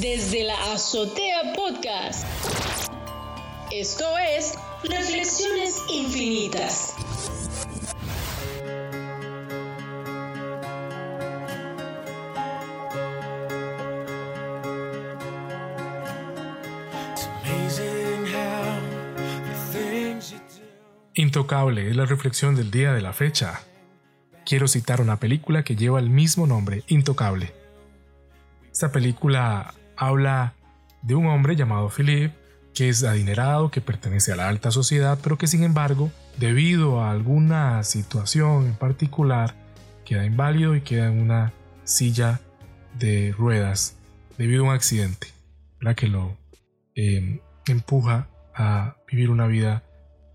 desde la Azotea Podcast. Esto es Reflexiones Infinitas. Intocable es la reflexión del día de la fecha. Quiero citar una película que lleva el mismo nombre, Intocable. Esta película habla de un hombre llamado Philip, que es adinerado, que pertenece a la alta sociedad, pero que sin embargo, debido a alguna situación en particular, queda inválido y queda en una silla de ruedas debido a un accidente, la que lo eh, empuja a vivir una vida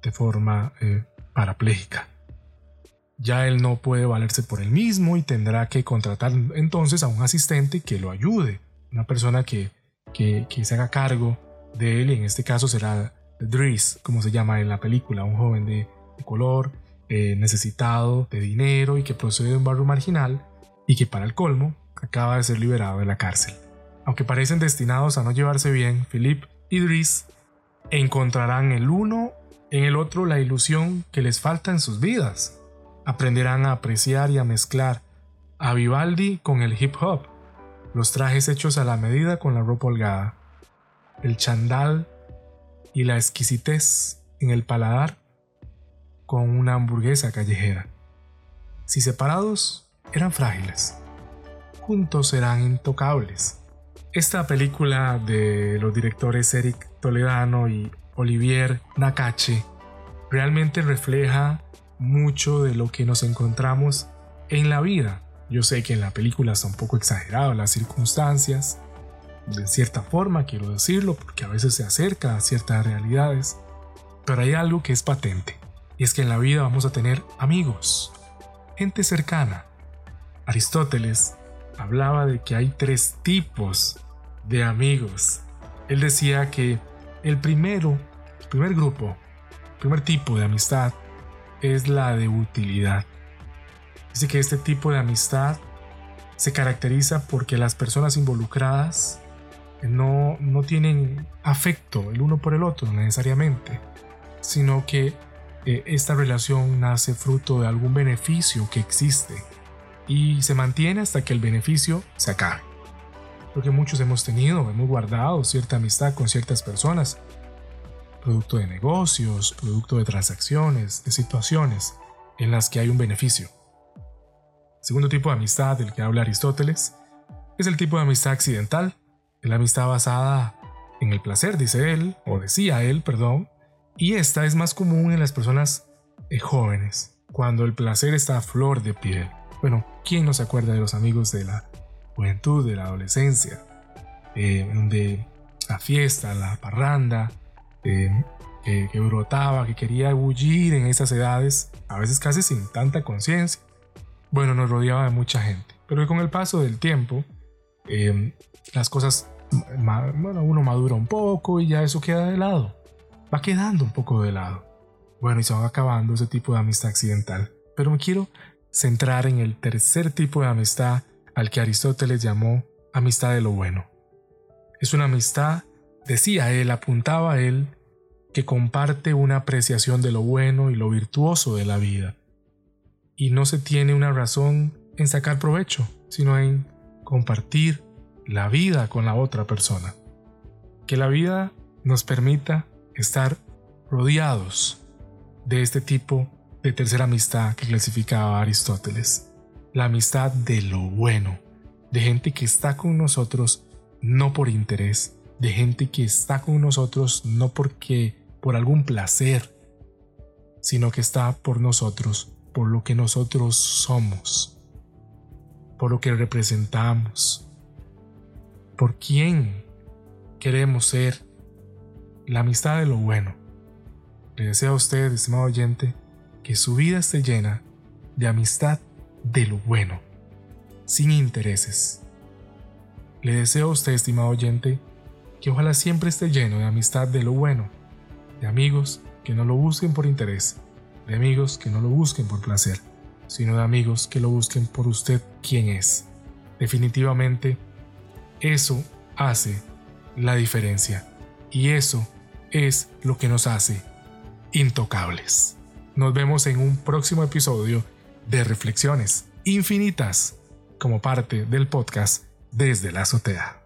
de forma eh, parapléjica. Ya él no puede valerse por él mismo y tendrá que contratar entonces a un asistente que lo ayude, una persona que, que, se haga cargo de él y en este caso será Driss, como se llama en la película, un joven de, color, eh, necesitado de dinero y que procede de un barrio marginal y que para el colmo acaba de ser liberado de la cárcel. Aunque parecen destinados a no llevarse bien, Philip y Driss encontrarán el uno en el otro la ilusión que les falta en sus vidas. Aprenderán a apreciar y a mezclar a Vivaldi con el hip hop, los trajes hechos a la medida con la ropa holgada, el chandal y la exquisitez en el paladar con una hamburguesa callejera. Si separados, eran frágiles. Juntos serán intocables. Esta película de los directores Eric Toledano y Olivier Nakache realmente refleja mucho de lo que nos encontramos en la vida. Yo sé que en la película está un poco exagerado las circunstancias, de cierta forma quiero decirlo, porque a veces se acerca a ciertas realidades, pero hay algo que es patente, y es que en la vida vamos a tener amigos, gente cercana. Aristóteles hablaba de que hay tres tipos de amigos. Él decía que el primero, el primer grupo, el primer tipo de amistad es la de utilidad. Dice que este tipo de amistad se caracteriza porque las personas involucradas no, no tienen afecto el uno por el otro necesariamente, sino que eh, esta relación nace fruto de algún beneficio que existe y se mantiene hasta que el beneficio se acabe porque muchos hemos tenido, hemos guardado cierta amistad con ciertas personas, producto de negocios, producto de transacciones, de situaciones en las que hay un beneficio. Segundo tipo de amistad del que habla Aristóteles es el tipo de amistad accidental, la amistad basada en el placer, dice él, o decía él, perdón, y esta es más común en las personas eh, jóvenes, cuando el placer está a flor de piel. Bueno, ¿quién no se acuerda de los amigos de la juventud, de la adolescencia, eh, donde la fiesta, la parranda, eh, que brotaba, que quería bullir en esas edades, a veces casi sin tanta conciencia. Bueno, nos rodeaba de mucha gente, pero con el paso del tiempo, eh, las cosas, bueno, uno madura un poco y ya eso queda de lado, va quedando un poco de lado. Bueno, y se va acabando ese tipo de amistad accidental. Pero me quiero centrar en el tercer tipo de amistad al que Aristóteles llamó amistad de lo bueno. Es una amistad, decía él, apuntaba él, que comparte una apreciación de lo bueno y lo virtuoso de la vida. Y no se tiene una razón en sacar provecho, sino en compartir la vida con la otra persona. Que la vida nos permita estar rodeados de este tipo de tercera amistad que clasificaba Aristóteles la amistad de lo bueno, de gente que está con nosotros no por interés, de gente que está con nosotros no porque por algún placer, sino que está por nosotros, por lo que nosotros somos, por lo que representamos, por quién queremos ser, la amistad de lo bueno. Le deseo a usted, estimado oyente, que su vida esté llena de amistad de lo bueno, sin intereses. Le deseo a usted, estimado oyente, que ojalá siempre esté lleno de amistad de lo bueno, de amigos que no lo busquen por interés, de amigos que no lo busquen por placer, sino de amigos que lo busquen por usted quien es. Definitivamente, eso hace la diferencia y eso es lo que nos hace intocables. Nos vemos en un próximo episodio de Reflexiones Infinitas como parte del podcast desde la azotea.